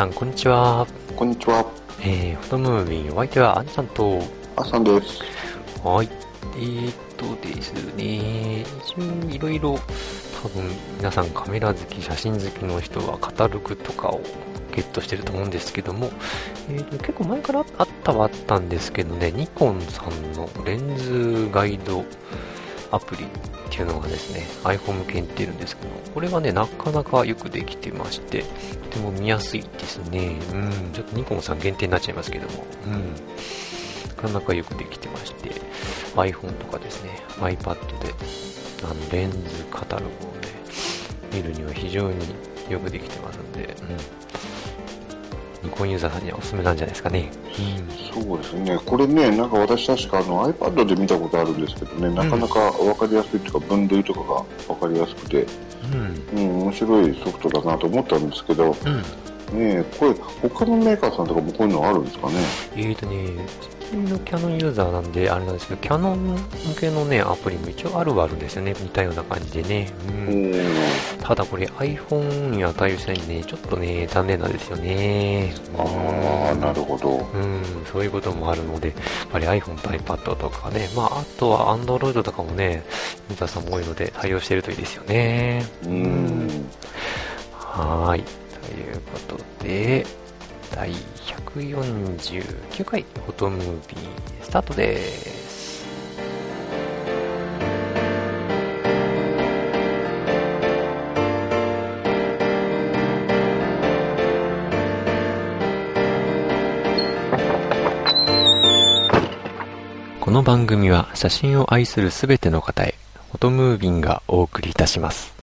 さんこんにちは。こんにちは。えー、フォトムービー、お相手はアンちゃんと、あさんです。はい、えーっとですね、いろいろ、多分皆さんカメラ好き、写真好きの人はカタログとかをゲットしてると思うんですけども、えーと結構前からあったはあったんですけどね、ニコンさんのレンズガイドアプリっていうのがですね、iPhone 向けに出るんですけど、これがね、なかなかよくできてまして、とても見やすいですね。うん、ちょっとニコンさん限定になっちゃいますけども、うん。なかなかよくできてまして、iPhone とかですね、iPad で、あの、レンズカタログをね、見るには非常によくできてますんで、うん。ニコンユーザーさんにはおすすめなんじゃないですかね。そうですね。これね、なんか私確かあの iPad で見たことあるんですけどね、なかなかわかりやすいというか、分類とかがわかりやすくて、うん。うん、面白いソフトだなと思ったんですけど、うん。ねこれ、他のメーカーさんとかもこういうのあるんですかね？えーとね、のキャノンユーザーなんで、あれなんですけど、キャノン向けのね、アプリも一応あるはあるんですよね。似たような感じでね。う。うんん。ただこれ iPhone には対応してないんでね、ちょっとね、残念なんですよね。ああ、なるほど。うん、そういうこともあるので、やっぱり iPhone と iPad とかね、まあ、あとは Android とかもね、ユーザーさんも多いので対応してるといいですよね。うん。はーい。ということで、第149回フォトムービースタートです。この番組は写真を愛するすべての方へ、フォトムービンがお送りいたします。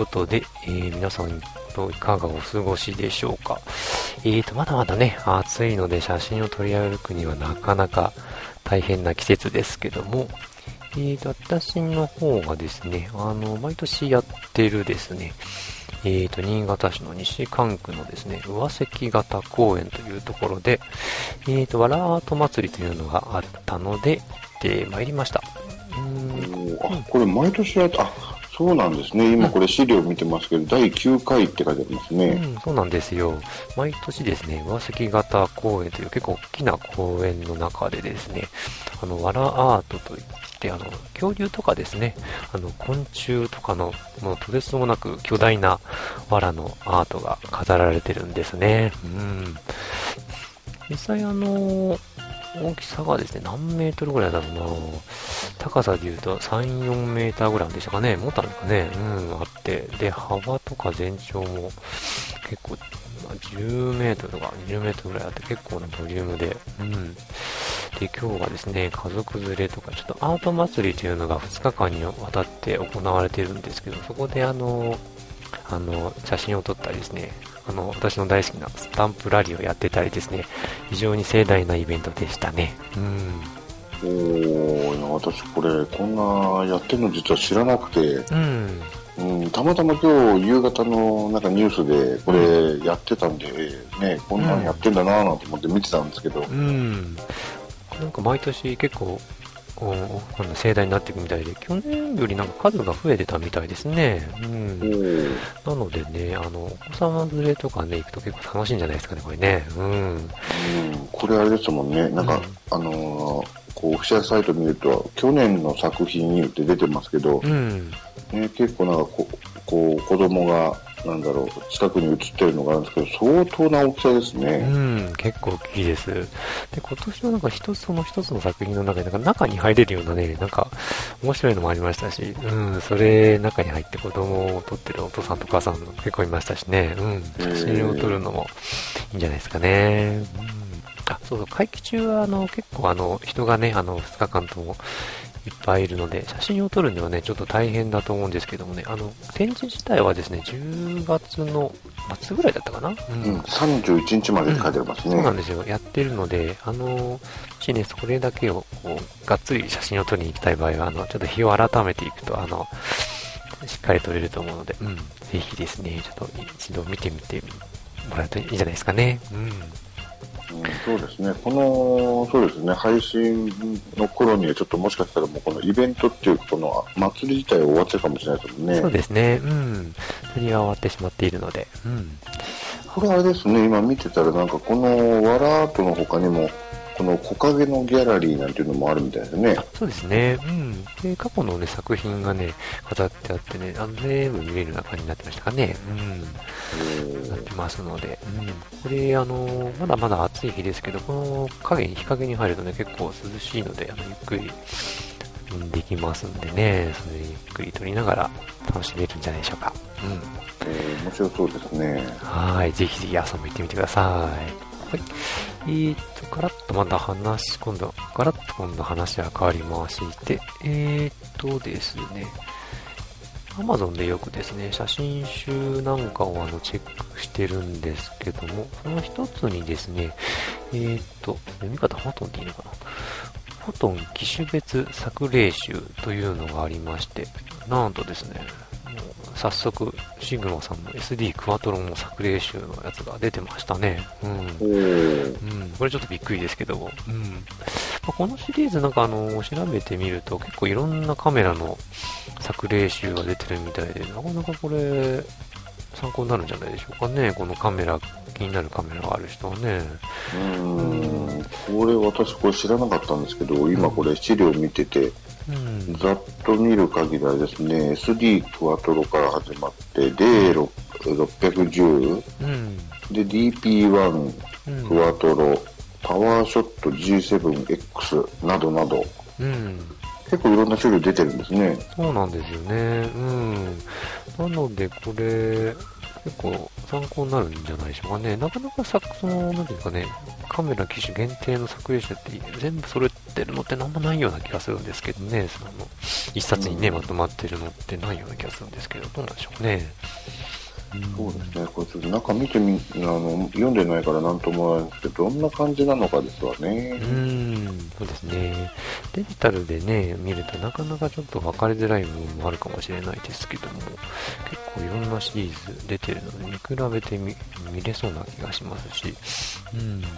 ことで、えー皆さんといかがお過ごしでしょうか。えーと、まだまだね、暑いので写真を撮り歩くにはなかなか大変な季節ですけども、えーと、私の方がですね、あの、毎年やってるですね、えーと、新潟市の西関区のですね、上関型公園というところで、えーと、わらアート祭りというのがあったので、行ってまいりました。うーんこれ毎年やっあ、そうなんですね。今これ資料見てますけど、第9回って書いてありますね。うん、そうなんですよ。毎年ですね、上関型公園という結構大きな公園の中でですね、あの、わらアートといって、あの、恐竜とかですね、あの、昆虫とかの、もうとてつもなく巨大な藁のアートが飾られてるんですね。うん。実際あの、大きさがですね、何メートルぐらいだろうな高さで言うと3、4メーターぐらいでしたかね。もっとあるのかね。うん、あって。で、幅とか全長も結構、ま10メートルとか20メートルぐらいあって結構なボリュームで。うん。で、今日はですね、家族連れとか、ちょっとアート祭りというのが2日間にわたって行われてるんですけど、そこであの、あの、写真を撮ったりですね、あの、私の大好きなスタンプラリーをやってたりですね、非常に盛大なイベントでしたね。うん。おーいや私これ、こんなやってるの実は知らなくて、うん。うん、たまたま今日夕方のなんかニュースでこれやってたんで、ね、こんなんやってんだなぁなんて思って見てたんですけど、うん。なんか毎年結構、こうあの盛大になっていくみたいで、去年よりなんか数が増えてたみたいですね。うおん。ーなのでね、あの、お子様連れとかね、行くと結構楽しいんじゃないですかね、これね。うん。うん、これあれですもんね、なんか、うんあのーこう、オフィシャルサイト見ると、去年の作品って出てますけど、うん。ね、結構なんかこ、こう、子供が、なんだろう、近くに写ってるのがあるんですけど、相当な大きさですねう。ん、結構大きいです。で、今年はなんか一つ、その一つの作品の中で、なんか中に入れるようなね、なんか面白いのもありましたし、うん、それ中に入って子供を撮ってるお父さんとお母さんも結構いましたしね、うん、写真を撮るのもいいんじゃないですかね。うんあそうそう、会期中はあの結構あの人がね、あの2日間ともいっぱいいるので、写真を撮るにはね、ちょっと大変だと思うんですけどもね、あの、展示自体はですね、10月の末ぐらいだったかな、ううん、31日までって書いてありますね。そうなんですよ。やってるので、あの、もしね、それだけを、こう、がっつり写真を撮りに行きたい場合は、あの、ちょっと日を改めていくと、あの、しっかり撮れると思うので、うん、ぜひですね、ちょっと一度見てみてもらうといいんじゃないですかね。うん。うんそうですね、この、そうですね、配信の頃にはちょっともしかしたらもうこのイベントっていうか、この祭り自体は終わっちゃうかもしれないですもんね。そうですね、うん。それは終わってしまっているので、うん。これあれですね、今見てたらなんかこのワラートの他にも、この木陰のギャラリーなんていうのもあるみたいですね。そうですね、うん。で、過去のね、作品がね、飾ってあってね、あの全部見れるような感じになってましたかね。うん。なってますので、うん、これ、あの、まだまだ暑い日ですけど、この影に、日陰に入るとね、結構涼しいので、あの、ゆっくり、うん、できますんでね、それゆっくり撮りながら楽しめるんじゃないでしょうか。うん。えー面白そうですね。はい、ぜひぜひ遊びに行ってみてください。はい。えーと、ガラッとまた話、今度、ガラッと今度話は変わりまして、えーとですね、Amazon でよくですね、写真集なんかをあのチェックしてるんですけども、その一つにですね、えーと、読み方フォトンっていいのかなフォトン機種別作例集というのがありまして、なんとですね、早速、シグマさんの SD クワトロの作例集のやつが出てましたね。うん。うん、これちょっとびっくりですけど。も、うん。まあこのシリーズなんかあの調べてみると結構いろんなカメラの作例集が出てるみたいでなかなかこれ参考になるんじゃないでしょうかね。このカメラ気になるカメラがある人はね。うーん、これ私これ知らなかったんですけど、今これ資料見てて、うん。ざっと見る限りはですね、SD クワトロから始まって、D610、う。ん。で DP1 うん。クワトロ、パワーショット G7X などなど、うん。結構いろんな種類出てるんですね。そうなんですよね。うん。なのでこれ結構参考になるんじゃないでしょうかね。なかなかさ、その、なんていうかね、カメラ機種限定の作例集って全部揃ってるのってなんもないような気がするんですけどね、その、一冊にね、うんまとまってるのってないような気がするんですけど、どうなんでしょうね。そうですね、これちょっと中見てみ、あの、読んでないからなんともないんですけど、どんな感じなのかですわね。うーん、そうですね。デジタルでね、見るとなかなかちょっと分かりづらい部分もあるかもしれないですけども、結構いろんなシリーズ出てるので、見比べてみ見れそうな気がしますし、うん。ま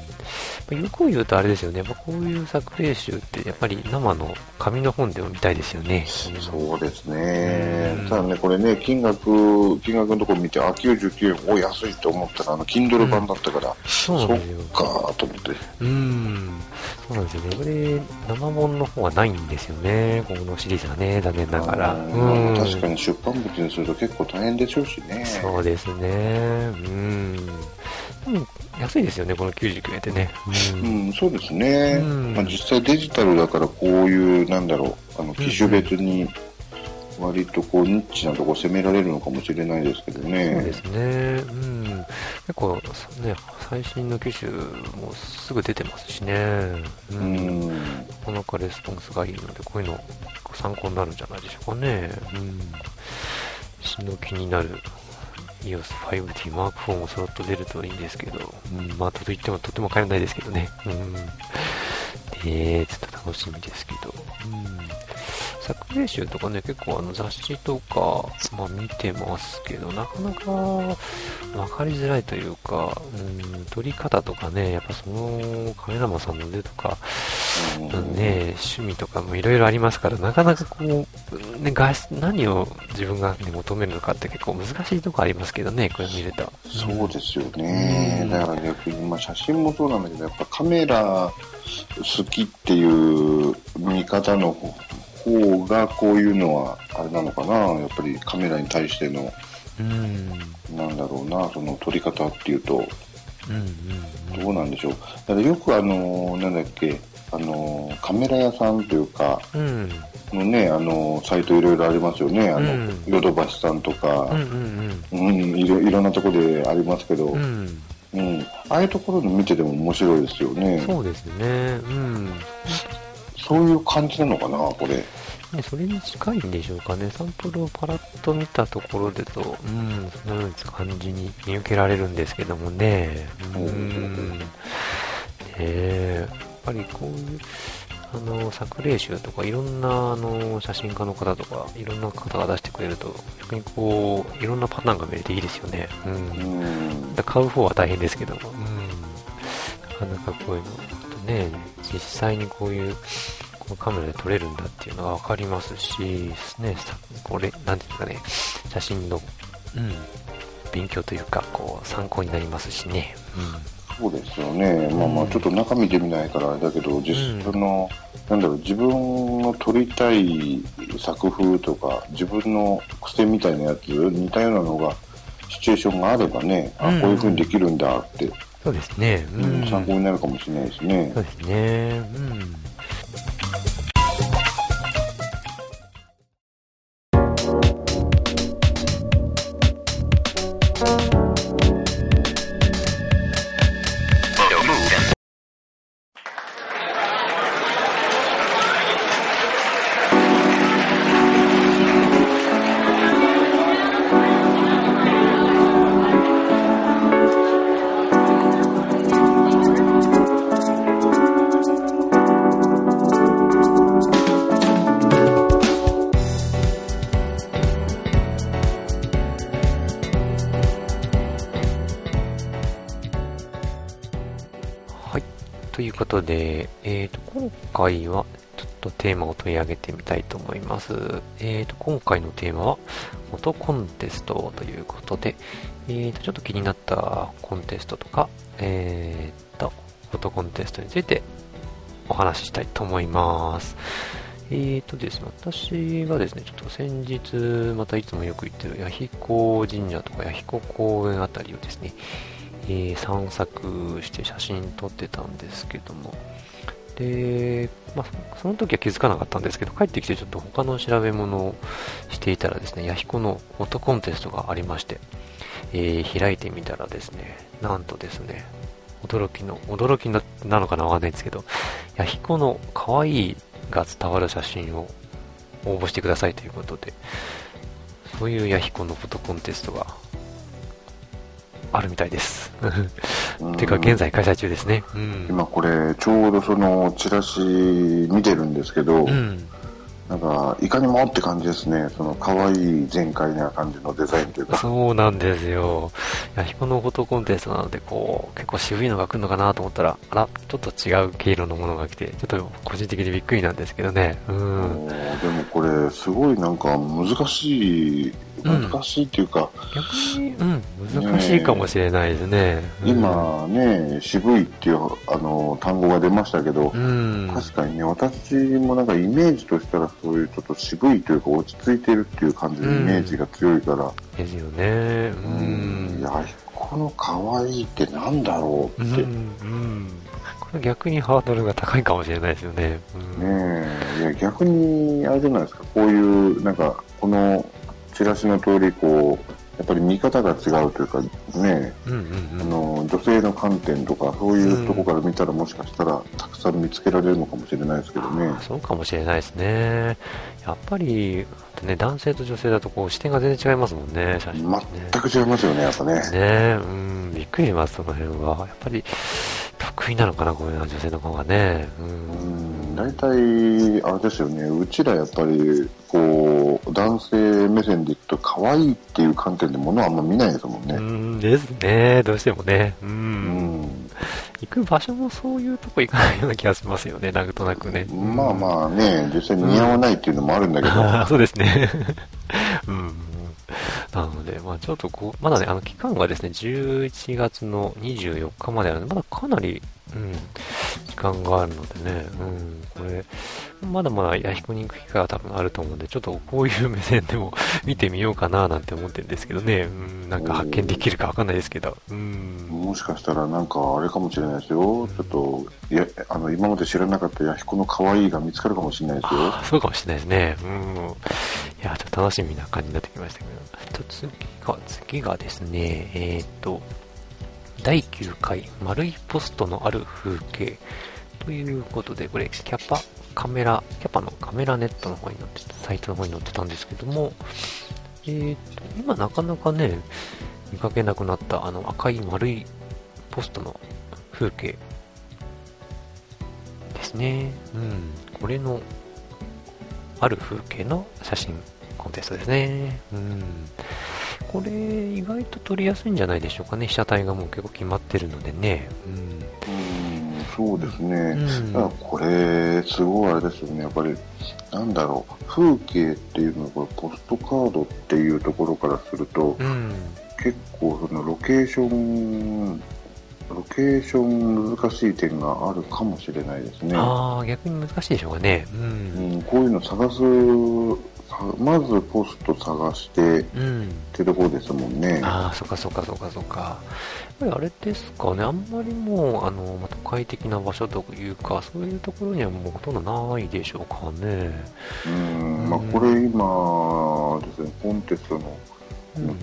あよく言うとあれですよね、やっぱこういう作例集ってやっぱり生の紙の本でも見たいですよね。そうですねうん。ただね、これね、金額、金額のところ見て、あ、99円、お、安いと思ったら、あの、Kindle 版だったから、そうそっなんですよ。かーと思って。うーん。そうなんですよね。これ、生本の方はないんですよね。このシリーズはね、残念ながら。あうん。ー確かに出版物にすると結構大変でしょうしね。そうですね。うん。安いですよね、この99円ってね。う。うんん、そうですね。うんまあ、実際デジタルだからこういう、なんだろう、あの、機種別に、割とこう、ニッチなとこ攻められるのかもしれないですけどね。そうですね。うん。結構、ね、最新の機種もすぐ出てますしね。う。うんん。なかなかレスポンスがいいので、こういうの参考になるんじゃないでしょうかね。うん。死の気になる EOS5D Mark IV もそろっと出るといいんですけど、うん、まあ、といってもとても買えないですけどね。うん。で、ちょっと楽しみですけど。うん。作例集とかね、結構あの雑誌とか、まあ見てますけど、なかなか分かりづらいというか、うん、撮り方とかね、やっぱそのカメラマンさんの腕とか、うんね、趣味とかもいろいろありますから、なかなかこう、ね、画質、何を自分が、ね、求めるのかって結構難しいとこありますけどね、これ見ると。そうですよね。うんだから逆に、まあ写真もそうなんだけど、やっぱカメラ好きっていう見方の方が、こういうのは、あれなのかな。やっぱりカメラに対しての、うん。なんだろうな、その撮り方っていうと、うん、うん、どうなんでしょう。だからよくあの、なんだっけ、あの、カメラ屋さんというか、うん。のね、あの、サイトいろいろありますよね。あの、うんヨドバシさんとかうん、う、ん、うん、いろいろんなところでありますけど。うん。ああいうところで見てても面白いですよね。そうですね。うん。そういう感じなのかな、これ。ね、それに近いんでしょうかね。サンプルをパラッと見たところでと、うん、そのような感じに見受けられるんですけどもね。うん。ねえ、やっぱりこういう、あの、作例集とか、いろんな、あの、写真家の方とか、いろんな方が出してくれると、逆にこう、いろんなパターンが見れていいですよね。う。うんん。買う方は大変ですけども、うん、なかなかこういうの、ね、実際にこういう、このカメラで撮れるんだっていうのがわかりますし、ね、さこれ、なんていうんですかね、写真の、うん、勉強というか、こう、参考になりますしね、そうですよね。まあまあ、ちょっと中見てみないからあれだけど、実うん。その、なんだろう、自分の撮りたい作風とか、自分の癖みたいなやつ、似たようなのが、シチュエーションがあればね、あ、うん。こういう風にできるんだって、そうですね、ううんん、参考になるかもしれないですねそう。ですね、うん。で、えっ、と、今回は、ちょっとテーマを取り上げてみたいと思います。えっ、と、今回のテーマは、フォトコンテストということで、えっ、と、ちょっと気になったコンテストとか、えっ、と、フォトコンテストについてお話ししたいと思います。えーとですね、私がですね、ちょっと先日、またいつもよく行ってる弥彦神社とか弥彦公園あたりをですね、えー散策して写真撮ってたんですけども、で、まあ、その時は気づかなかったんですけど、帰ってきてちょっと他の調べ物をしていたらですね、弥彦のフォトコンテストがありまして、えー開いてみたらですね、なんとですね、驚きの、驚きなのかなわかんないんですけど、弥彦の可愛いが伝わる写真を応募してくださいということで、そういう弥彦のフォトコンテストがあるみたいです。う んてか、現在開催中ですね。うん。今これ、ちょうどそのチラシ見てるんですけど、うん。なんか、いかにもって感じですね。その可愛い全開な感じのデザインというか。そうなんですよ。弥彦のフォトコンテストなので、こう、結構渋いのが来るのかなと思ったら、あら、ちょっと違う毛色のものが来て、ちょっと個人的にびっくりなんですけどね。うん。でもこれ、すごいなんか難しい、うん難しいっていうか、逆に、うん、難しいかもしれないですね。うん、今ね、渋いっていうあの単語が出ましたけど、うん。確かにね、私もなんかイメージとしたらそういうちょっと渋いというか落ち着いてるっていう感じのイメージが強いから、ですよね。ううん、ん。いや、この可愛いってなんだろうって、うん。うん。これ逆にハードルが高いかもしれないですよね。うん。ねえ、いや逆に、あれじゃないですか、こういう、なんか、このチラシの通り、こう、やっぱり見方が違うというか、ねうんうんあうん。の、女性の観点とか、そういうとこから見たら、もしかしたら、たくさん見つけられるのかもしれないですけどね。そうかもしれないですね。やっぱり、ね、男性と女性だとこう視点が全然違いますもんね、写真ね。全く違いますよね、やっぱね。ねうん、びっくりします、その辺は。やっぱり、得意なのかな、こういうのは女性の方がね。う。うんん、大体、あれですよね、うちらやっぱり、こう、男性目線でいくと、可愛いっていう観点で物はあんま見ないですもんうね。んですね、どうしてもね。う。うんん。行く場所もそういうとこ行かないような気がしますよね、なんとなくね。まあまあね、実際に似合わないっていうのもあるんだけど、あー そうですね。うん。なので、まあちょっとこう、まだね、あの期間がですね、11月の24日まであるので、まだかなり、うん、時間があるのでね、うん、これ、まだまだ弥彦に行く機会は多分あると思うんで、ちょっとこういう目線でも見てみようかななんて思ってるんですけどね、うん、なんか発見できるかわかんないですけど、うん。もしかしたらなんかあれかもしれないですよ。ちょっと、いや、あの、今まで知らなかった弥彦の可愛いが見つかるかもしれないですよ。あそうかもしれないですね。うん。いや、ちょっと楽しみな感じになってきましたけど。と次が、次がですね、えっ、と、第9回丸いポストのある風景ということで、これ、キャパカメラ、キャパのカメラネットの方に載ってた、サイトの方に載ってたんですけども、えーと、今なかなかね、見かけなくなったあの赤い丸いポストの風景ですね。うん。これの、ある風景の写真コンテストですね。うん。これ、意外と撮りやすいんじゃないでしょうかね。被写体がもう結構決まってるのでね。うん。うんそうですね。うん、だからこれ、すごいあれですよね。やっぱり、なんだろう。風景っていうのが、ポストカードっていうところからすると、うん、結構そのロケーションロケーション難しい点があるかもしれないですね。ああ、逆に難しいでしょうかね。うん。うん、こういうの探す、まずポスト探して、うん、ってところですもんね。ああ、そっかそっかそっかそっか。やっぱりあれですかね、あんまりもう、あの、まあ、都会的な場所というか、そういうところにはもうほとんどないでしょうかね。うん、まあこれ今ですね、コンテストの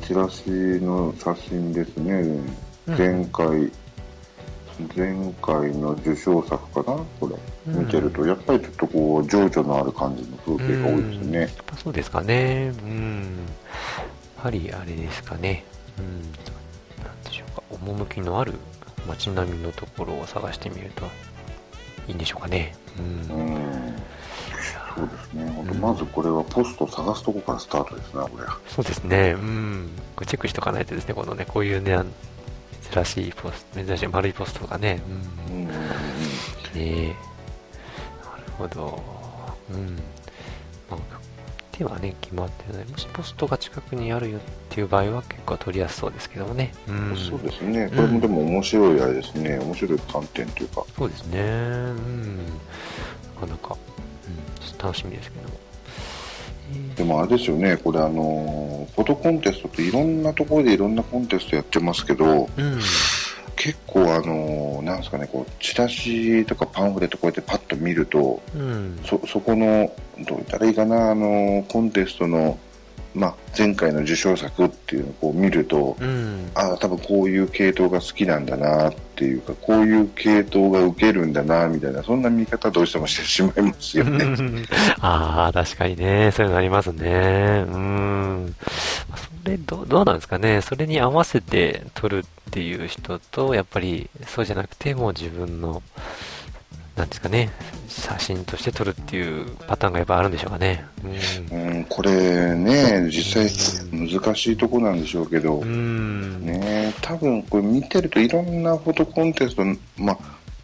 チラシの写真ですね。前回、前回の受賞作かな？これ、見てると、やっぱりちょっとこう、情緒のある感じの風景が多いですね。やっぱそうですかね。うん。やはりあれですかね。うん。なんでしょうか。趣のある街並みのところを探してみるといいんでしょうかね。うん。うんそうですね。本当、まずこれはポスト探すとこからスタートですね、これ。そうですね。うん。チェックしとかないとですね、このね、こういうね、珍しいポスト、珍しい丸いポストがね。うん。うん、ねえ。なるほど。うん。まあ、手はね、決まってない。もしポストが近くにあるよっていう場合は結構取りやすそうですけどもね。うん。そうですね。これもでも面白いあれですね。うん、面白い観点というか。そうですね。うん。なかなか、うん、楽しみですけども。でもあれですよね、これあの、フォトコンテストっていろんなところでいろんなコンテストやってますけど、うん、結構あの、なんですかね、こう、チラシとかパンフレットこうやってパッと見ると、うん、そ、そこの、どう言ったらいいかな、あの、コンテストのまあ、前回の受賞作っていうのをこう見ると、うん、ああ、多分こういう系統が好きなんだなっていうか、こういう系統が受けるんだなみたいな、そんな見方どうしてもしてしまいますよね。ああ、確かにね、そういうのありますね。うん。それど、どうなんですかね。それに合わせて撮るっていう人と、やっぱりそうじゃなくて、もう自分の、なんですかね、写真として撮るっていうパターンがやっぱあるんでしょうかね。うん、うんこれね、実際難しいとこなんでしょうけど、うん、ね、多分これ見てるといろんなフォトコンテスト、まあ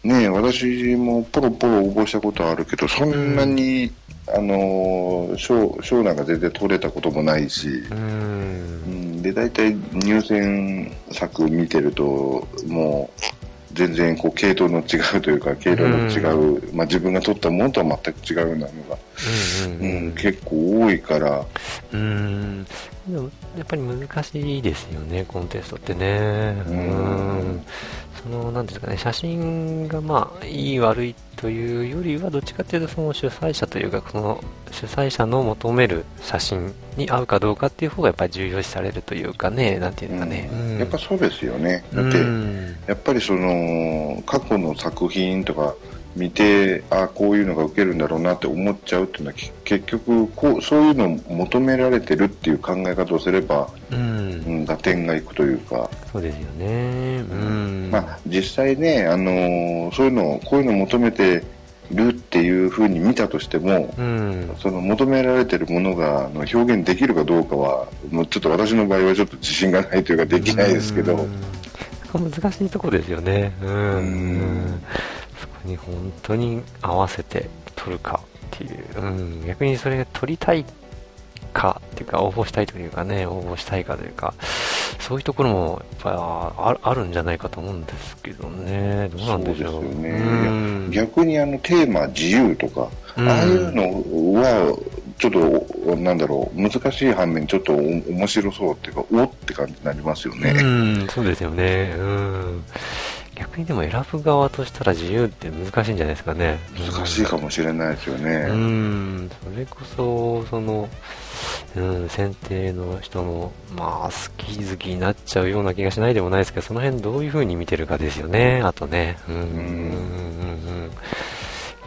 ね、私もポロポロ応募したことあるけど、そんなに、うん、あの賞、賞なんか全然取れたこともないし、うん、で、大体入選作見てると、もう、全然こう系統の違うというか系統の違う、うん、まあ、自分が取ったものとは全く違うようなのが、うん、うんうん、結構多いから。うんやっぱり難しいですよねコンテストってね。うん。そのなんですかね写真がまあいい悪いというよりはどっちかというとその主催者というかその主催者の求める写真に合うかどうかっていう方がやっぱり重要視されるというかねなんていうかね、うん、やっぱそうですよね。だって、やっぱりその過去の作品とか見てあこういうのが受けるんだろうなって思っちゃうっていうのは結局こうそういうのを求められてるっていう考え方をすれば、うん、うん、打点がいくというか。そうですよね、うん。まあ、実際ね、あのー、そういうのこういうのを求めてるっていうふうに見たとしても、うん、その求められてるものがの表現できるかどうかはもうちょっと私の場合はちょっと自信がないというかできないですけど、難しいとこですよね。うん、うんに本当に合わせて撮るかっていう、うん、逆にそれが撮りたいかっていうか、応募したいというかね、応募したいかというか、そういうところもやっぱりあるんじゃないかと思うんですけどね、どうなんでしょう。うね、うん、逆にあのテーマ自由とか、うん、ああいうのは、ちょっと、なんだろう、難しい反面、ちょっと面白そうっていうか、おって感じになりますよね。うん、そうですよね。うん逆にでも選ぶ側としたら自由って難しいんじゃないですかね。難しいかもしれないですよね。うん、それこそ、その、うん、選定の人の、まあ、好き好きになっちゃうような気がしないでもないですけど、その辺どういう風に見てるかですよね、あとね。うん、うん、うん、うん。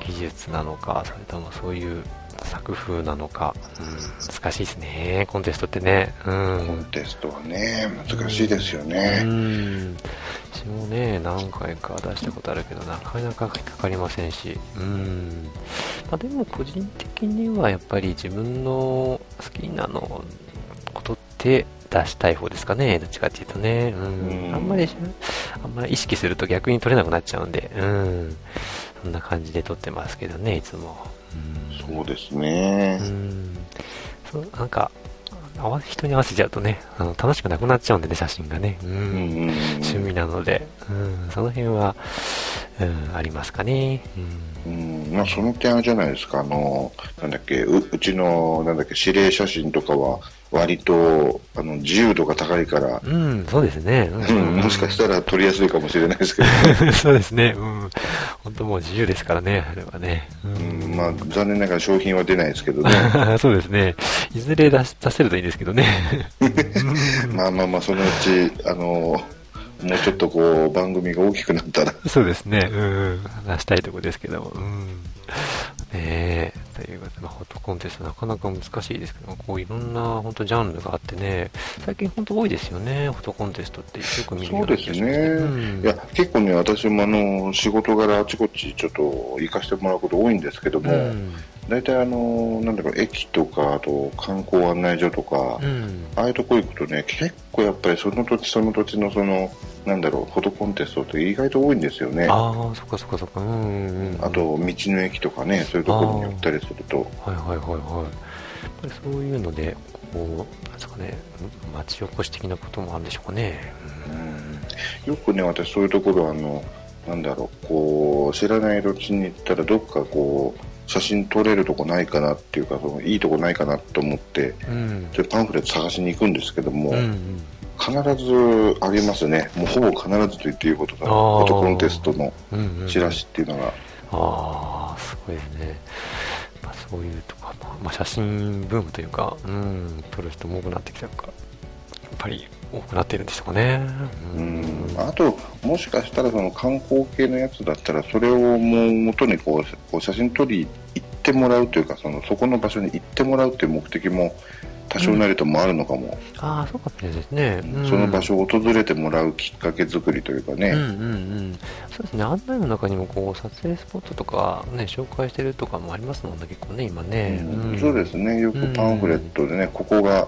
技術なのか、それともそういう作風なのか、うん、難しいですね、コンテストってね。うコンん。テストはね、難しいですようね。ん。私もね、何回か出したことあるけど、なかなか引っかかりませんし、うん。まあ、でも個人的にはやっぱり自分の好きなのことって出したい方ですかね、どっちかっていうとね。うん。うんあんまり、あんまり意識すると逆に取れなくなっちゃうんで、うん。そんな感じで撮ってますけどね、いつも。うんそうですね。う。ん。そうなんか合わ人に合わせちゃうとねあの楽しくなくなっちゃうんでね写真がね、うんうん。趣味なので、うん、その辺は、うん、ありますかね、うんうん、まあその点あれじゃないですか、あの、なんだっけ、ううちの、なんだっけ、指令写真とかは、割と、あの、自由度が高いから、うん、そうですね、ううん、もしかしたら撮りやすいかもしれないですけど、ら そうですね、うん、本当もう自由ですからねあれはね、ううん、まあ残念ながら商品は出ないですけどね。そうですね。いずれ出し出せるといいんですけどね。まあまあまあ、そのうち、あの、もうちょっとこう、番組が大きくなったら、そうですね、うん、出したいとこですけども、うん。ねえ、ということで、まあ、フォトコンテストなかなか難しいですけど、こういろんな本当ジャンルがあってね、最近本当多いですよね、フォトコンテストって。よく見るよそううなですね。うん。いや、結構ね、私もあの、仕事柄あちこちちょっと行かせてもらうこと多いんですけども、うん。大体あの、なんだろう、駅とか、あと観光案内所とか、うん。ああいうとこ行くとね、結構やっぱりその土地その土地のその、なんだろう、フォトコンテストって意外と多いんですよね。あああ、そっかそっかそっか、うんうんうん。と、道の駅とかね、そういうところに寄ったりすると、はいはいはいはい。やっぱりそういうので、こう、なんですかね、町おこし的なこともあるんでしょうかね。うんよくね、私そういうところあの、なんだろう、こう、知らない土地に行ったらどっかこう、写真撮れるとこないかなっていうか、そのいいとこないかなと思って、うん。パンフレット探しに行くんですけども、うんうん。必ずあげますね。もうほぼ必ずと言っていいことだ。フォトコンテストのうんうんうんチラシっていうのが。ああ、すごいですね。まあ、そういうとか、まあ、写真ブームというか、うん、撮る人も多くなってきたから、やっぱり多くなってるんでしょうかね。うん、あと、もしかしたらその観光系のやつだったら、それをもう元にこうこう写真撮り行ってもらうというか、そのそこの場所に行ってもらうという目的も多少なりともあるのかも、ああ、そうかもしれないですね。うんその場所を訪れてもらうきっかけ作りというかね、うんうんうん。そうですね、案内の中にもこう撮影スポットとかね、紹介してるとかもありますもんね、結構ね、今ね。うんんそうですね、よくパンフレットでね、ここが、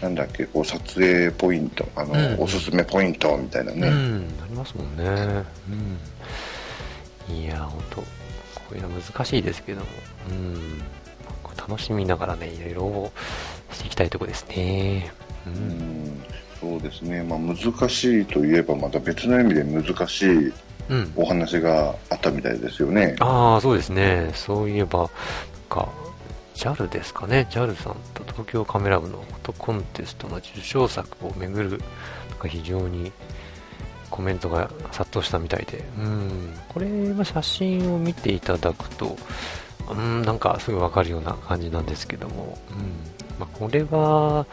なんだっけ、こう撮影ポイント、あの、うんおすすめポイントみたいなね、うん、ありますもんね。うん。いや、ほんと、こういうの難しいですけども、うん。楽しみながらね、いろいろしていきたいとこですね。う。うんんそうですね、まあ、難しいといえば、また別の意味で難しいうん。お話があったみたいですよね。ああ、そうですね。そういえば、なんか、JAL ですかね。JAL さんと東京カメラ部のフォトコンテストの受賞作をめぐる、なんか非常にコメントが殺到したみたいで、うん、これは写真を見ていただくと、うん、なんかすぐわかるような感じなんですけども、うん、まあ、これは、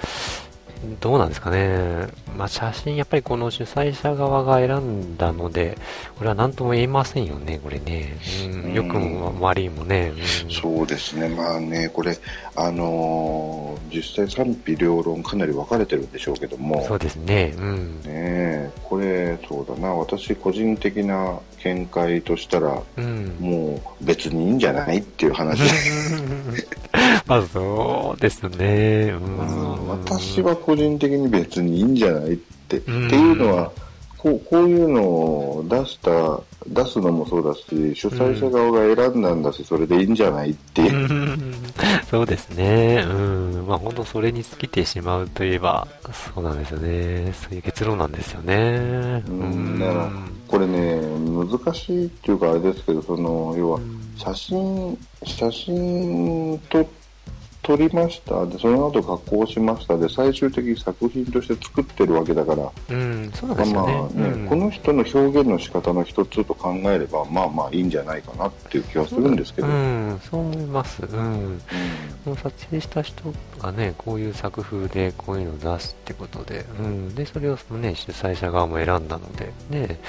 どうなんですかね。まあ、写真、やっぱりこの主催者側が選んだので、これは何とも言えませんよね、これね。うん、良くも悪いもね。うん、そうですね、まあね、これ、あのー実際賛否両論かなり分かれてるんでしょうけども、そうですね。うん。ねえこれ、そうだな、私個人的な見解としたら、うん。もう別にいいんじゃないっていう話。まあ、そうですね。うん。私は個人的に別にいいんじゃないって、うんっていうのは、こうこういうのを出した、出すのもそうだし、主催者側が選んだんだし、それでいいんじゃないっていうう。ん そうですね。うん。まあ、本当それに尽きてしまうといえば、そうなんですよね。そういう結論なんですよね。うんだからこれね、難しいっていうかあれですけど、その、要は、写真、写真撮っ撮りましたでその後加工しましたで最終的に作品として作ってるわけだから、うん、そうですまあよね。ねうんこの人の表現の仕方の一つと考えればまあまあいいんじゃないかなっていう気はするんですけど、ううんん、そう思います。うん。この撮影した人がね、こういう作風でこういうのを出すってことで、うん。で、それをそのね、主催者側も選んだので、ね、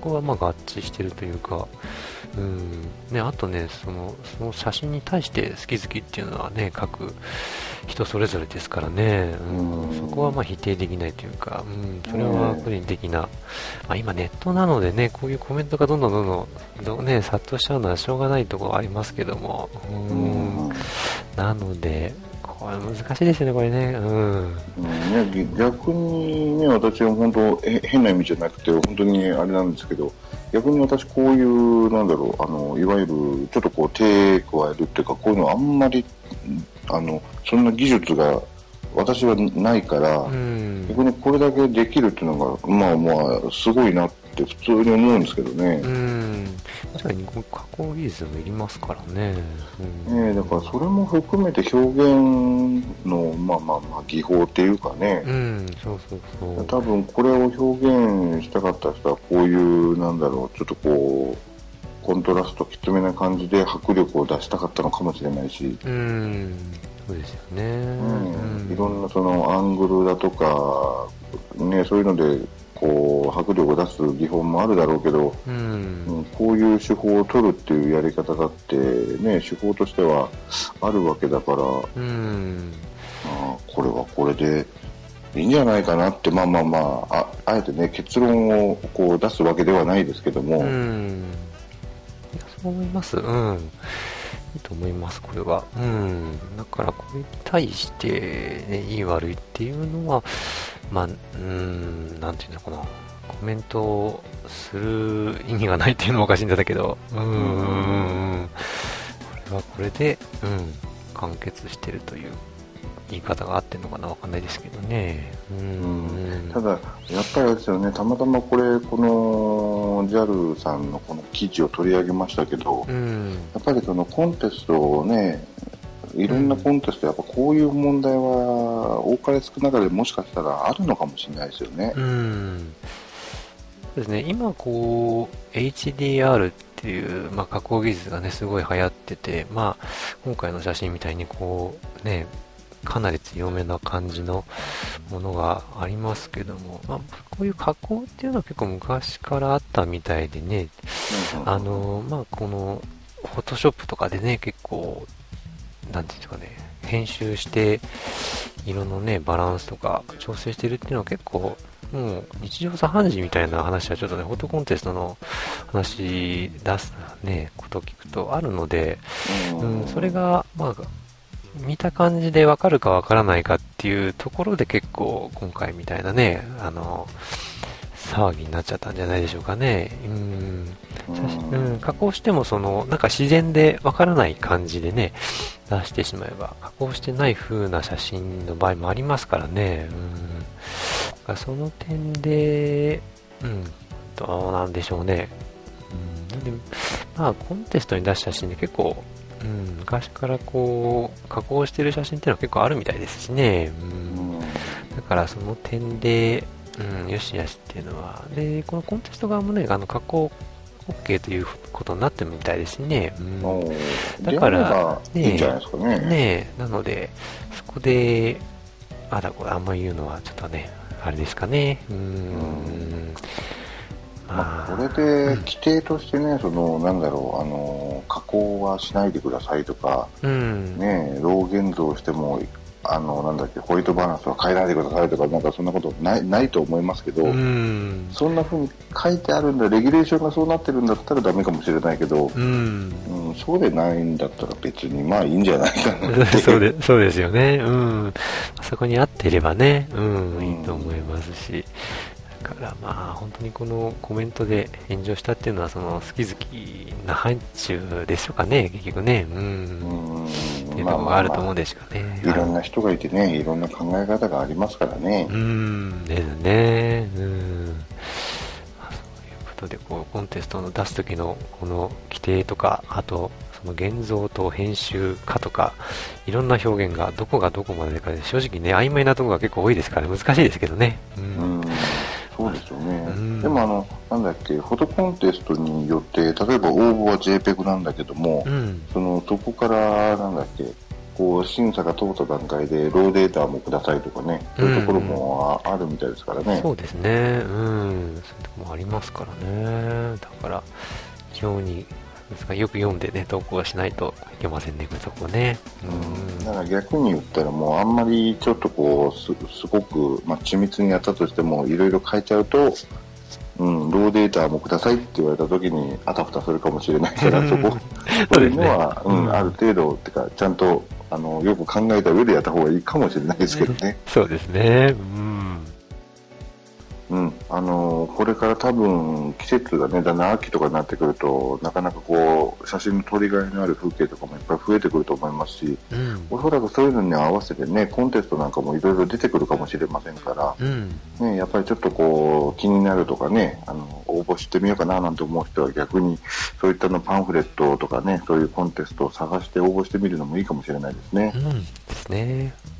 そこはまあ合致してるというか、うん。ね、あとね、その、その写真に対して好き好きっていうのはね、各人それぞれですからね、うん。うんそこはまあ否定できないというか、うん。それは個人的な、まあ今ネットなのでね、こういうコメントがどんどんどんどん、どんね、殺到しちゃうのはしょうがないところはありますけども、ううんん。なので、これ難しいですよね、これね。うん。逆にね、私は本当、え変な意味じゃなくて、本当にあれなんですけど、逆に私、こういう、なんだろう、あの、いわゆる、ちょっとこう、手加えるっていうか、こういうのあんまり、あの、そんな技術が、私はないから、うん。逆にこれだけできるっていうのが、まあまあ、すごいなって普通に思うんですけどね。うん。確かに、加工技術もいりますからね。うん。ねえだからそれも含めて表現の、まあまあまあ、技法っていうかね、うん、そうそうそう。多分これを表現したかった人はこういうなんだろうちょっとこうコントラストきつめな感じで迫力を出したかったのかもしれないし、うん。そうですよね。うんいろんなそのアングルだとか、ね、そういうのでこう迫力を出す技法もあるだろうけど、う。うんんこういう手法を取るっていうやり方だって、ね、手法としてはあるわけだから、うん。あーこれはこれでいいんじゃないかなって、まあまあまあ、ああえてね、結論をこう出すわけではないですけども、うん。いや、そう思います。うん。いいと思います、これは。うん。だから、これに対して、ね、いい悪いっていうのは、まあ、うん、なんていうのかな。コメントをする意味がないっていうのもおかしいんだけど、うん、うん、うん。これはこれで、うん、完結してるという言い方があってるのかなわかんないですけどね。うん。ただ、やっぱりあれですよね、たまたまこれ、この JAL さんのこの記事を取り上げましたけど、うん。やっぱりそのコンテストをね、いろんなコンテスト、やっぱこういう問題は多かれ少なかれもしかしたらあるのかもしれないですよね。うん。そうですね、今こう、HDR っていう、まあ、加工技術がね、すごい流行ってて、まあ、今回の写真みたいにこう、ね、かなり強めな感じのものがありますけども、まあ、こういう加工っていうのは結構昔からあったみたいでね、あの、まあ、この、フォトショップとかでね、結構、なんていうんですかね、編集して、色のね、バランスとか調整してるっていうのは結構、もう日常茶飯事みたいな話はちょっとね、フォトコンテストの話出すね、こと聞くとあるので、うん、それが、まあ、見た感じでわかるかわからないかっていうところで結構今回みたいなね、あの、騒ぎになっちゃったんじゃないでしょうかね。うん。うん、加工してもその、なんか自然でわからない感じでね、出してしまえば、加工してない風な写真の場合もありますからね。うん。その点で、うん、どうなんでしょうね。うん。なんで、まあ、コンテストに出した写真で結構、うん、昔からこう、加工してる写真っていうのは結構あるみたいですしね。うん。だからその点で、うん、よしよしっていうのは。で、このコンテスト側もね、あの、加工 OK ということになってるみたいですしね。うん、だから、いいんじゃないですかね。ねなので、そこで、あだこれあんま言うのはちょっとね、あれですかね。うん。うんまあ、これで規定としてね、その、なんだろう、あの、加工はしないでくださいとか、うん、ね、ロー現像しても、あの、なんだっけ、ホワイトバランスは変えないでくださいとか、なんかそんなことない、ないと思いますけど、うん、そんな風に書いてあるんだ、レギュレーションがそうなってるんだったらダメかもしれないけど、うん、うん、そうでないんだったら別にまあいいんじゃないかな。そうで、そうですよね。うん。そこに合っていればね、うん、いいと思いますし。だからまあ、本当にこのコメントで炎上したっていうのは、その好き好きな範疇でしょうかね、結局ね。うん。うんっていうところがあると思うんですかね。いろんな人がいてね、いろんな考え方がありますからね。うん、ですね。うん。まあ、そういうことで、こう、コンテストの出す時のこの規定とか、あと、その現像と編集かとか、いろんな表現がどこがどこまでかで、正直ね、曖昧なところが結構多いですから難しいですけどね。う。うんん、そうですよね。うんでもあの、なんだっけ、フォトコンテストによって、例えば応募は JPEG なんだけども、うん。その、そこから、なんだっけ、こう、審査が通った段階で、ローデータもくださいとかね、そういうところもああるみたいですからね。そうですね。うん。そういうとこもありますからね。だから、非常に、ですかよく読んでね、投稿しないといけませんね、こういうとこね。うん、だから逆に言ったらもうあんまりちょっとこうすすごく、まあ、緻密にやったとしてもいろいろ変えちゃうと、うん、ローデータもくださいって言われた時にあたふたするかもしれないからそこ そういうのは、うんうんある程度ってかちゃんとあのよく考えた上でやった方がいいかもしれないですけどね。そうですね。うん。うん、あのこれから多分季節がねだんだん秋とかになってくるとなかなかこう写真の撮りがいのある風景とかもいっぱい増えてくると思いますしうん。おそらくそういうのに合わせてねコンテストなんかもいろいろ出てくるかもしれませんから、うん。ね、やっぱりちょっとこう気になるとかねあの応募してみようかななんて思う人は逆にそういったのパンフレットとかねそういうコンテストを探して応募してみるのもいいかもしれないですねう。ん。ですね。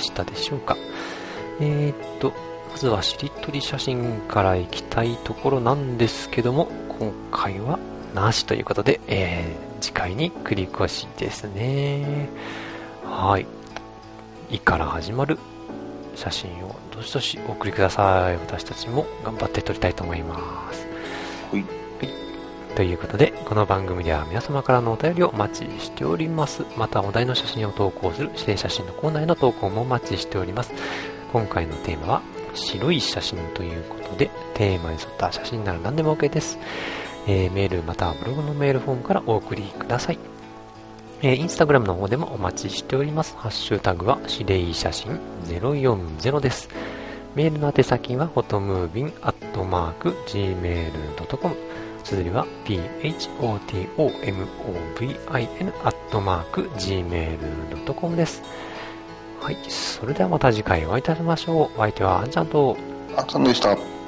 したでしょうか？えー、っと、まずはしりとり写真からいきたいところなんですけども、今回はなしということで、えー、次回に繰り越しですね。はい。いから始まる写真をどしどしお送りください。私たちも頑張って撮りたいと思います。ということで、この番組では皆様からのお便りをお待ちしております。また、お題の写真を投稿する指定写真のコーナーへの投稿もお待ちしております。今回のテーマは、白い写真ということで、テーマに沿った写真なら何でも OK です。えーメールまたはブログのメールフォームからお送りください。えーインスタグラムの方でもお待ちしております。ハッシュタグは、指令写真040です。メールの宛先は、フォトムービンアットマーク gmail.com 綴りは photomovin アットマーク gmail.com です。はい。それではまた次回お会いいたしましょう。お相手はあんちゃんと、あさんでした。